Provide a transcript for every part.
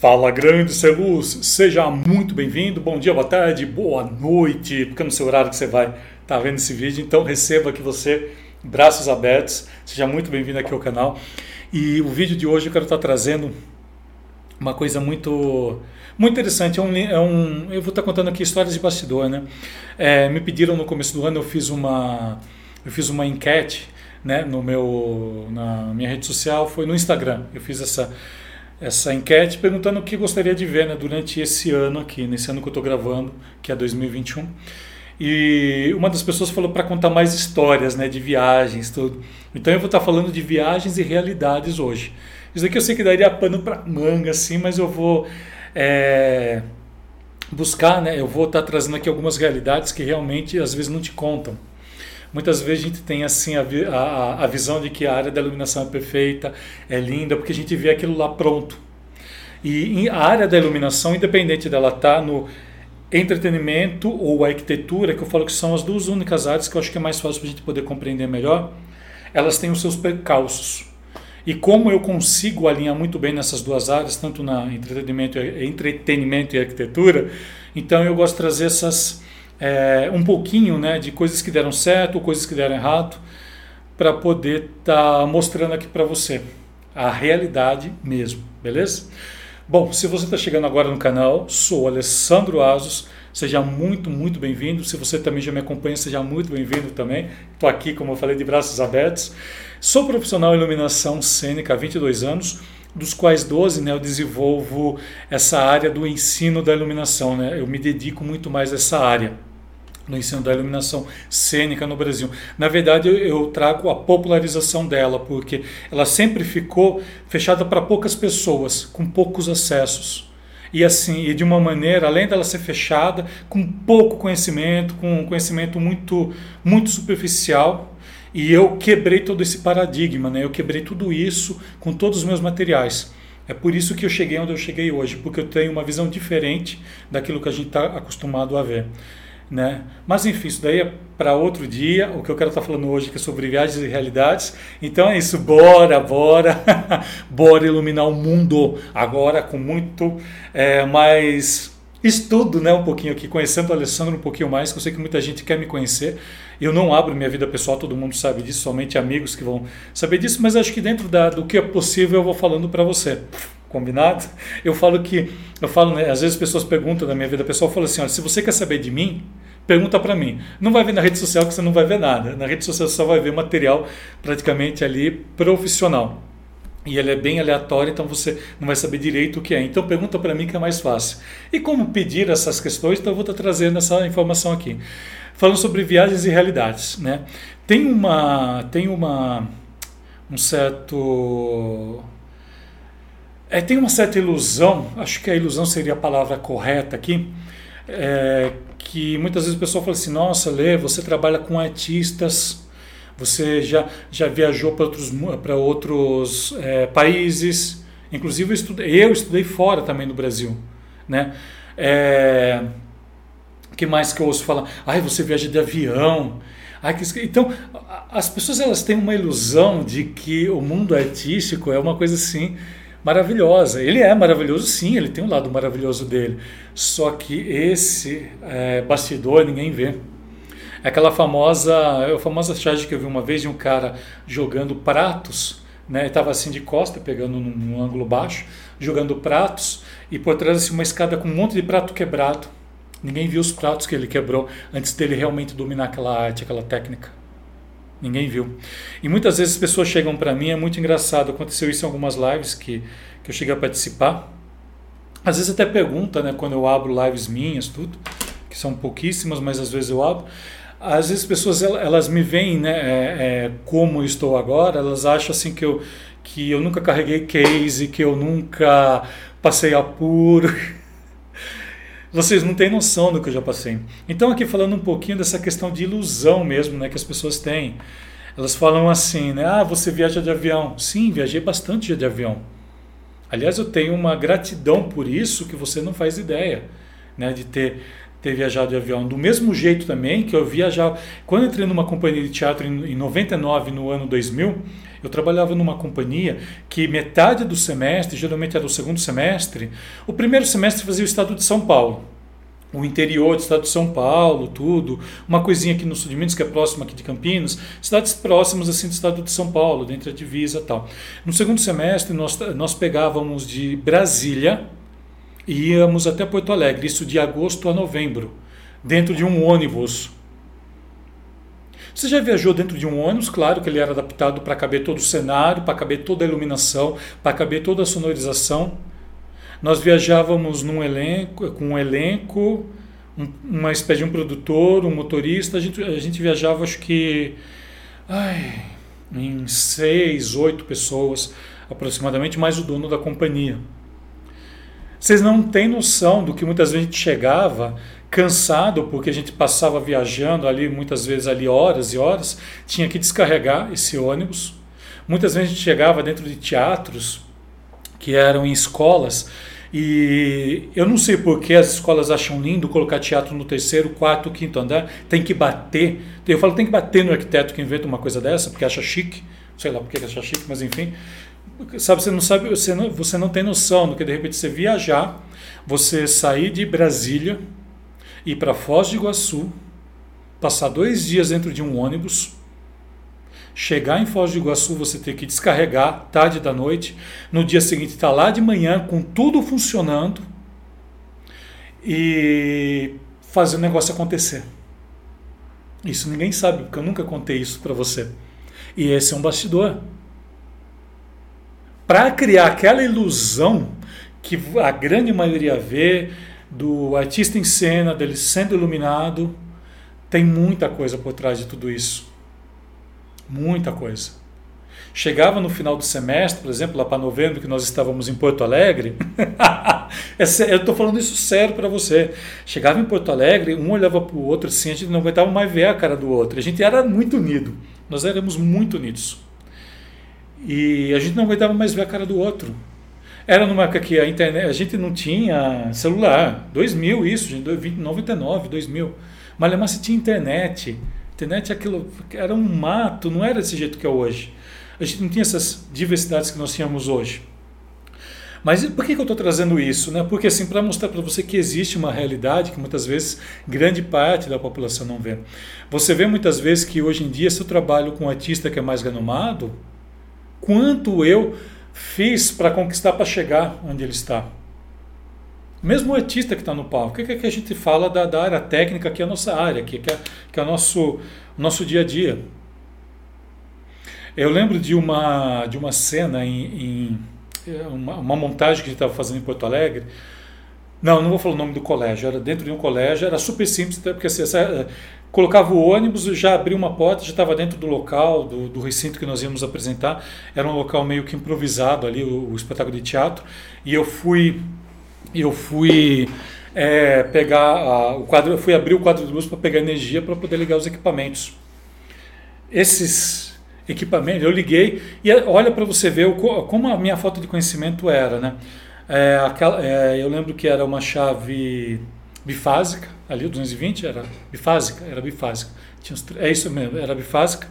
Fala grande ser luz, seja muito bem-vindo, bom dia, boa tarde, boa noite, porque no seu horário que você vai estar tá vendo esse vídeo, então receba aqui você, braços abertos, seja muito bem-vindo aqui ao canal. E o vídeo de hoje eu quero estar tá trazendo uma coisa muito muito interessante, é um, é um eu vou estar tá contando aqui histórias de bastidor, né? É, me pediram no começo do ano, eu fiz uma, eu fiz uma enquete, né, no meu, na minha rede social, foi no Instagram, eu fiz essa essa enquete perguntando o que gostaria de ver né, durante esse ano aqui, nesse ano que eu estou gravando, que é 2021. E uma das pessoas falou para contar mais histórias né, de viagens, tudo. Então eu vou estar tá falando de viagens e realidades hoje. Isso aqui eu sei que daria pano para manga, assim, mas eu vou é, buscar, né, eu vou estar tá trazendo aqui algumas realidades que realmente às vezes não te contam. Muitas vezes a gente tem assim a, a, a visão de que a área da iluminação é perfeita, é linda, porque a gente vê aquilo lá pronto. E a área da iluminação, independente dela estar tá no entretenimento ou arquitetura, que eu falo que são as duas únicas áreas que eu acho que é mais fácil para a gente poder compreender melhor, elas têm os seus percalços. E como eu consigo alinhar muito bem nessas duas áreas, tanto na entretenimento, entretenimento e arquitetura, então eu gosto de trazer essas é, um pouquinho né, de coisas que deram certo, coisas que deram errado, para poder estar tá mostrando aqui para você a realidade mesmo, beleza? Bom, se você está chegando agora no canal, sou Alessandro Asos, seja muito, muito bem-vindo. Se você também já me acompanha, seja muito bem-vindo também. Estou aqui, como eu falei, de braços abertos. Sou profissional em iluminação cênica há 22 anos, dos quais 12 né, eu desenvolvo essa área do ensino da iluminação. Né? Eu me dedico muito mais a essa área no ensino da iluminação cênica no Brasil. Na verdade, eu trago a popularização dela, porque ela sempre ficou fechada para poucas pessoas, com poucos acessos. E assim, e de uma maneira, além dela ser fechada, com pouco conhecimento, com um conhecimento muito, muito superficial, e eu quebrei todo esse paradigma, né? eu quebrei tudo isso com todos os meus materiais. É por isso que eu cheguei onde eu cheguei hoje, porque eu tenho uma visão diferente daquilo que a gente está acostumado a ver. Né? Mas enfim, isso daí é para outro dia. O que eu quero estar tá falando hoje é sobre viagens e realidades. Então é isso, bora, bora, bora iluminar o mundo agora com muito é, mais estudo, né? Um pouquinho aqui, conhecendo o Alessandro um pouquinho mais, que eu sei que muita gente quer me conhecer. Eu não abro minha vida pessoal, todo mundo sabe disso, somente amigos que vão saber disso, mas acho que dentro da, do que é possível eu vou falando para você combinado? Eu falo que, eu falo, né, às vezes as pessoas perguntam da minha vida pessoal, eu falo assim, olha, se você quer saber de mim, pergunta para mim. Não vai ver na rede social que você não vai ver nada. Na rede social você só vai ver material praticamente ali profissional. E ele é bem aleatório, então você não vai saber direito o que é. Então pergunta para mim que é mais fácil. E como pedir essas questões, então eu vou estar trazendo essa informação aqui. Falando sobre viagens e realidades, né? Tem uma tem uma um certo é, tem uma certa ilusão, acho que a ilusão seria a palavra correta aqui, é, que muitas vezes o pessoal fala assim: nossa, Lê, você trabalha com artistas, você já, já viajou para outros, pra outros é, países, inclusive eu estudei, eu estudei fora também no Brasil. Né? É, que mais que eu ouço falar? Ai, você viaja de avião. Ai, que... Então, as pessoas elas têm uma ilusão de que o mundo artístico é uma coisa assim maravilhosa. Ele é maravilhoso, sim, ele tem um lado maravilhoso dele. Só que esse é, bastidor ninguém vê. É aquela famosa, é a famosa charge que eu vi uma vez de um cara jogando pratos, né? Estava assim de costa, pegando num, num, ângulo baixo, jogando pratos e por trás assim, uma escada com um monte de prato quebrado. Ninguém viu os pratos que ele quebrou antes dele realmente dominar aquela arte, aquela técnica. Ninguém viu. E muitas vezes as pessoas chegam para mim, é muito engraçado, aconteceu isso em algumas lives que, que eu cheguei a participar. Às vezes até pergunta, né, quando eu abro lives minhas, tudo, que são pouquíssimas, mas às vezes eu abro. Às vezes as pessoas elas me veem, né, é, é, como eu estou agora, elas acham assim que eu, que eu nunca carreguei case, que eu nunca passei apuro. Vocês não têm noção do que eu já passei. Então, aqui falando um pouquinho dessa questão de ilusão mesmo, né, que as pessoas têm. Elas falam assim, né? Ah, você viaja de avião. Sim, viajei bastante de avião. Aliás, eu tenho uma gratidão por isso que você não faz ideia, né, de ter ter viajado de avião. Do mesmo jeito também que eu viajava. Quando eu entrei numa companhia de teatro em, em 99, no ano 2000, Eu trabalhava numa companhia que metade do semestre, geralmente era o segundo semestre, o primeiro semestre fazia o estado de São Paulo o interior do estado de São Paulo, tudo, uma coisinha aqui no sul de Minas, que é próximo aqui de Campinas, cidades próximas assim do estado de São Paulo, dentro da divisa tal. No segundo semestre, nós, nós pegávamos de Brasília e íamos até Porto Alegre, isso de agosto a novembro, dentro de um ônibus. Você já viajou dentro de um ônibus? Claro que ele era adaptado para caber todo o cenário, para caber toda a iluminação, para caber toda a sonorização. Nós viajávamos num elenco, com um elenco, um, uma espécie de um produtor, um motorista. A gente, a gente viajava, acho que, ai, em seis, oito pessoas aproximadamente, mais o dono da companhia. Vocês não têm noção do que muitas vezes a gente chegava cansado porque a gente passava viajando ali muitas vezes ali horas e horas, tinha que descarregar esse ônibus. Muitas vezes a gente chegava dentro de teatros que eram em escolas e eu não sei por que as escolas acham lindo colocar teatro no terceiro, quarto, quinto andar, tem que bater. Eu falo tem que bater no arquiteto que inventa uma coisa dessa, porque acha chique, sei lá por que acha chique, mas enfim. Sabe, você não sabe, você não, você não tem noção do que de repente você viajar, você sair de Brasília, ir para Foz do Iguaçu, passar dois dias dentro de um ônibus, chegar em Foz do Iguaçu, você ter que descarregar tarde da noite, no dia seguinte estar tá lá de manhã com tudo funcionando e fazer o negócio acontecer. Isso ninguém sabe, porque eu nunca contei isso para você. E esse é um bastidor. Para criar aquela ilusão que a grande maioria vê do artista em cena, dele sendo iluminado, tem muita coisa por trás de tudo isso. Muita coisa. Chegava no final do semestre, por exemplo, lá para novembro, que nós estávamos em Porto Alegre. É eu estou falando isso sério para você. Chegava em Porto Alegre, um olhava para o outro assim, a gente não aguentava mais ver a cara do outro. A gente era muito unido. Nós éramos muito unidos. E a gente não aguentava mais ver a cara do outro. Era numa época que a internet, a gente não tinha celular. 2000 isso, gente, 99, 2000. Mas você tinha internet internet é aquilo, era um mato, não era desse jeito que é hoje. A gente não tinha essas diversidades que nós tínhamos hoje. Mas por que, que eu estou trazendo isso? Né? Porque assim, para mostrar para você que existe uma realidade que muitas vezes grande parte da população não vê. Você vê muitas vezes que hoje em dia, se eu trabalho com um artista que é mais renomado, quanto eu fiz para conquistar para chegar onde ele está. Mesmo o artista que está no palco, o que, é que a gente fala da, da, área técnica, que é a nossa área, que, é, que é o nosso, nosso dia a dia. Eu lembro de uma, de uma cena em, em uma, uma, montagem que a gente estava fazendo em Porto Alegre. Não, não vou falar o nome do colégio, era dentro de um colégio, era super simples, porque assim, essa, colocava o ônibus, já abria uma porta, já estava dentro do local, do, do, recinto que nós íamos apresentar. Era um local meio que improvisado ali, o, o espetáculo de teatro. E eu fui eu fui é, pegar a, o quadro, eu fui abrir o quadro de luz para pegar energia para poder ligar os equipamentos. Esses equipamentos, eu liguei e é, olha para você ver o, como a minha falta de conhecimento era, né? É, aquela, é, eu lembro que era uma chave bifásica, ali o 220 era bifásica, era bifásica. Tinha uns, é isso mesmo, era bifásica.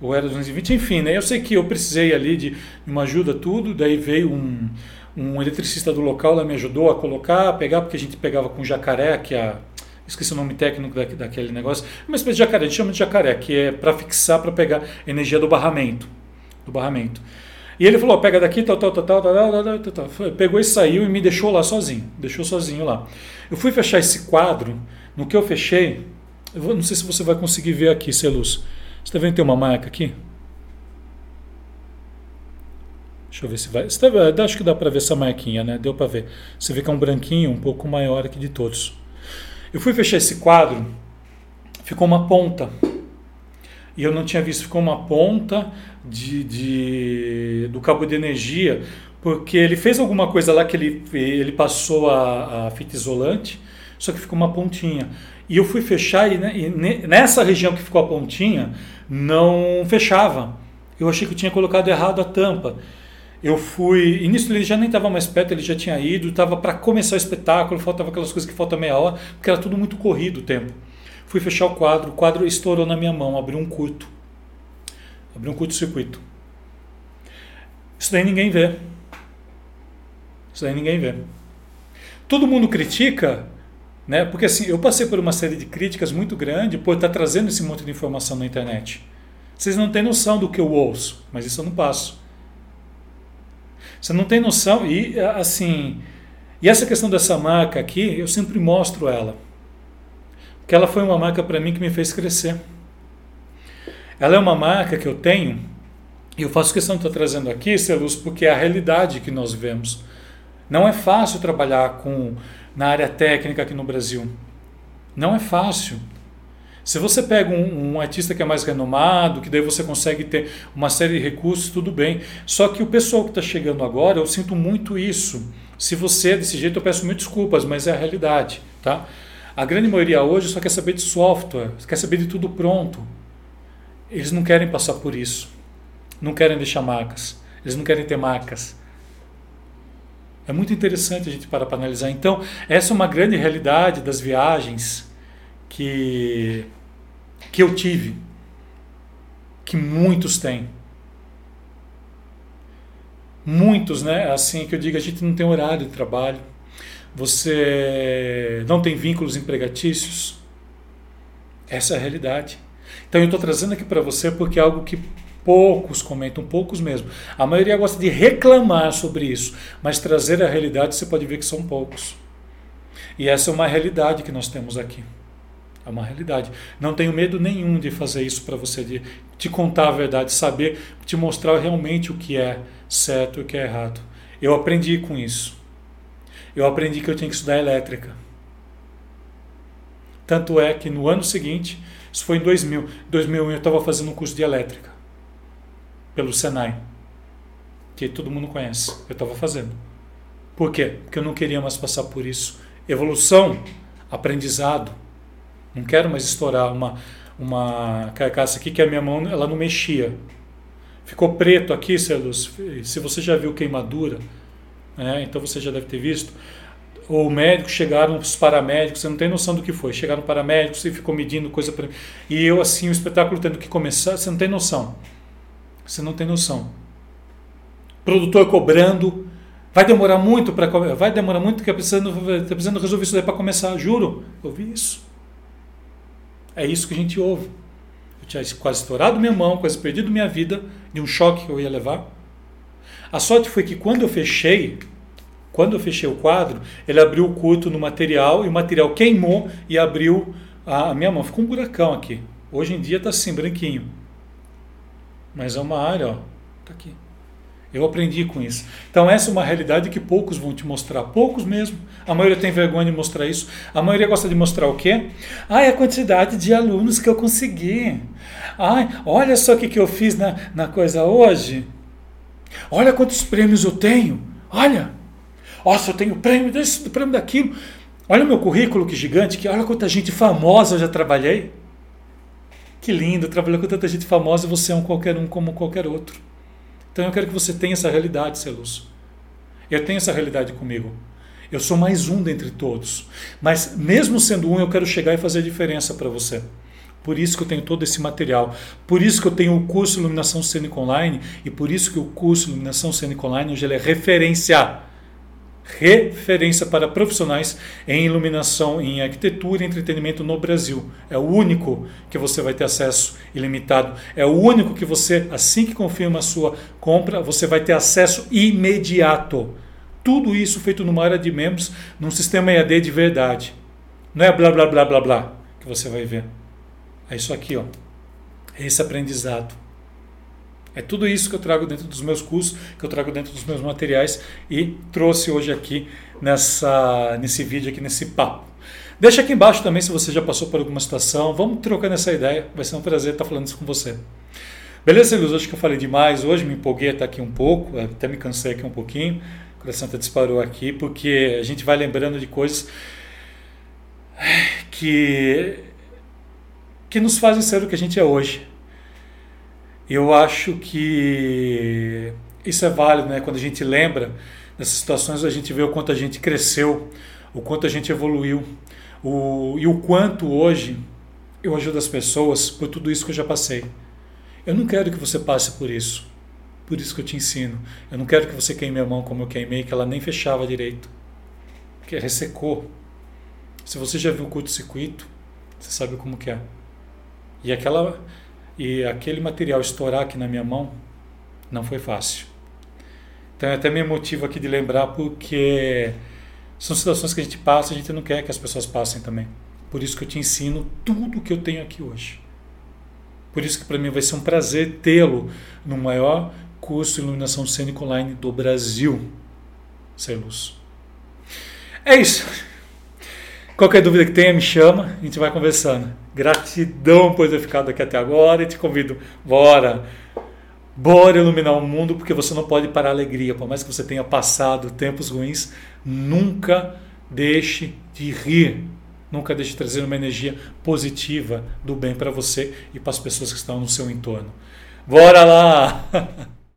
Ou era 220, enfim, né? Eu sei que eu precisei ali de uma ajuda, tudo, daí veio um, um eletricista do local lá me ajudou a colocar, a pegar, porque a gente pegava com jacaré, que é a, esqueci o nome técnico da, daquele negócio, uma espécie de jacaré, a gente chama de jacaré, que é para fixar, para pegar energia do barramento, do barramento. E ele falou, pega daqui, tal, tal, tal, tal, tal, tal, tal, tal. Pegou e saiu e me deixou lá sozinho, deixou sozinho lá. Eu fui fechar esse quadro, no que eu fechei, eu não sei se você vai conseguir ver aqui, Celuz. Você está vendo que tem uma marca aqui? Deixa eu ver se vai. Tá, acho que dá para ver essa marquinha, né? Deu para ver. Você vê que é um branquinho um pouco maior aqui de todos. Eu fui fechar esse quadro, ficou uma ponta. E eu não tinha visto, ficou uma ponta de, de do cabo de energia, porque ele fez alguma coisa lá que ele, ele passou a, a fita isolante, só que ficou uma pontinha. E eu fui fechar e, né, e nessa região que ficou a pontinha, não fechava. Eu achei que eu tinha colocado errado a tampa. Eu fui. Início ele já nem estava mais perto, ele já tinha ido, estava para começar o espetáculo, faltava aquelas coisas que faltam meia hora, porque era tudo muito corrido o tempo. Fui fechar o quadro, o quadro estourou na minha mão, abriu um curto. Abriu um curto-circuito. Isso daí ninguém vê. Isso daí ninguém vê. Todo mundo critica, né? Porque assim, eu passei por uma série de críticas muito grande por estar trazendo esse monte de informação na internet. Vocês não têm noção do que eu ouço, mas isso eu não passo. Você não tem noção e assim, e essa questão dessa marca aqui, eu sempre mostro ela. Porque ela foi uma marca para mim que me fez crescer. Ela é uma marca que eu tenho, e eu faço questão de estar trazendo aqui, Celus, porque é a realidade que nós vemos. Não é fácil trabalhar com na área técnica aqui no Brasil. Não é fácil. Se você pega um, um, artista que é mais renomado, que daí você consegue ter uma série de recursos, tudo bem. Só que o pessoal que está chegando agora, eu sinto muito isso. Se você é desse jeito, eu peço mil desculpas, mas é a realidade. Tá? A grande maioria hoje só quer saber de software, quer saber de tudo pronto. Eles não querem passar por isso. Não querem deixar marcas. Eles não querem ter marcas. É muito interessante a gente parar para analisar. Então, essa é uma grande realidade das viagens que, que eu tive, que muitos têm. Muitos, né? Assim que eu digo, a gente não tem horário de trabalho, você não tem vínculos empregatícios. Essa é a realidade. Então eu estou trazendo aqui para você porque é algo que poucos comentam, poucos mesmo. A maioria gosta de reclamar sobre isso, mas trazer a realidade você pode ver que são poucos. E essa é uma realidade que nós temos aqui. É uma realidade. Não tenho medo nenhum de fazer isso para você, de te contar a verdade, saber, te mostrar realmente o que é certo e o que é errado. Eu aprendi com isso. Eu aprendi que eu tinha que estudar elétrica. Tanto é que no ano seguinte, isso foi em 2000, 2001 eu estava fazendo um curso de elétrica pelo Senai, que todo mundo conhece. Eu estava fazendo. Por quê? Porque eu não queria mais passar por isso. Evolução, aprendizado. Não quero mais estourar uma, uma carcaça aqui que a minha mão ela não mexia. Ficou preto aqui, Celus. Se você já viu queimadura, né, então você já deve ter visto. O médico chegaram os paramédicos, você não tem noção do que foi. Chegaram paramédicos e ficou medindo coisa para E eu assim, o espetáculo tendo que começar, você não tem noção. Você não tem noção. Produtor cobrando, vai demorar muito para vai demorar muito que é precisando, tá precisando resolver isso daí para começar, juro. Eu vi isso. É isso que a gente ouve. Eu tinha quase estourado minha mão, quase perdido minha vida de um choque que eu ia levar. A sorte foi que quando eu fechei, quando eu fechei o quadro, ele abriu o curto no material e o material queimou e abriu a minha mão. Ficou um buracão aqui. Hoje em dia está assim, branquinho. Mas é uma área, ó, tá aqui. Eu aprendi com isso. Então essa é uma realidade que poucos vão te mostrar, poucos mesmo. A maioria tem vergonha de mostrar isso. A maioria gosta de mostrar o quê? Ah, a quantidade de alunos que eu consegui. Ai, olha só o que, que eu fiz na, na coisa hoje. Olha quantos prêmios eu tenho. Olha. Nossa, eu tenho prêmio desse, prêmio daquilo. Olha o meu currículo que gigante, que olha quanta gente famosa eu já trabalhei. Que lindo, trabalhar com tanta gente famosa você é um qualquer um como qualquer outro. Então eu quero que você tenha essa realidade, Celus. Eu tenho essa realidade comigo. Eu sou mais um dentre todos. Mas mesmo sendo um, eu quero chegar e fazer a diferença para você. Por isso que eu tenho todo esse material. Por isso que eu tenho o curso Iluminação Cênica Online e por isso que o curso Iluminação Cênica Online hoje é referência referência para profissionais em iluminação, em arquitetura e entretenimento no Brasil. É o único que você vai ter acesso ilimitado. É o único que você, assim que confirma a sua compra, você vai ter acesso imediato. Tudo isso feito numa área de membros, num sistema EAD de verdade. Não é blá blá blá blá blá que você vai ver. É isso aqui, ó. É esse aprendizado. É tudo isso que eu trago dentro dos meus cursos, que eu trago dentro dos meus materiais e trouxe hoje aqui nessa, nesse vídeo, aqui nesse papo. Deixa aqui embaixo também se você já passou por alguma situação. Vamos trocar nessa ideia. Vai ser um prazer estar falando isso com você. Beleza, Luz? Acho que eu falei demais hoje, me empolguei até aqui um pouco, até me cansei aqui um pouquinho. O coração até disparou aqui, porque a gente vai lembrando de coisas que, que nos fazem ser o que a gente é hoje. Eu acho que isso é válido, né? Quando a gente lembra dessas situações, a gente vê o quanto a gente cresceu, o quanto a gente evoluiu, o, e o quanto hoje eu ajudo as pessoas por tudo isso que eu já passei. Eu não quero que você passe por isso. Por isso que eu te ensino. Eu não quero que você queime a mão como eu queimei, que ela nem fechava direito. Que ressecou. Se você já viu o curto-circuito, você sabe como que é. E aquela e aquele material estourar aqui na minha mão não foi fácil. Então é até me motivo aqui de lembrar porque são situações que a gente passa, a gente não quer que as pessoas passem também. Por isso que eu te ensino tudo o que eu tenho aqui hoje. Por isso que para mim vai ser um prazer tê-lo no maior curso de iluminação cênica online do Brasil. Sem luz. É isso. Qualquer dúvida que tenha, me chama, a gente vai conversando. Gratidão por ter ficado aqui até agora e te convido, bora! Bora iluminar o mundo, porque você não pode parar a alegria. Por mais que você tenha passado tempos ruins, nunca deixe de rir. Nunca deixe de trazer uma energia positiva do bem para você e para as pessoas que estão no seu entorno. Bora lá!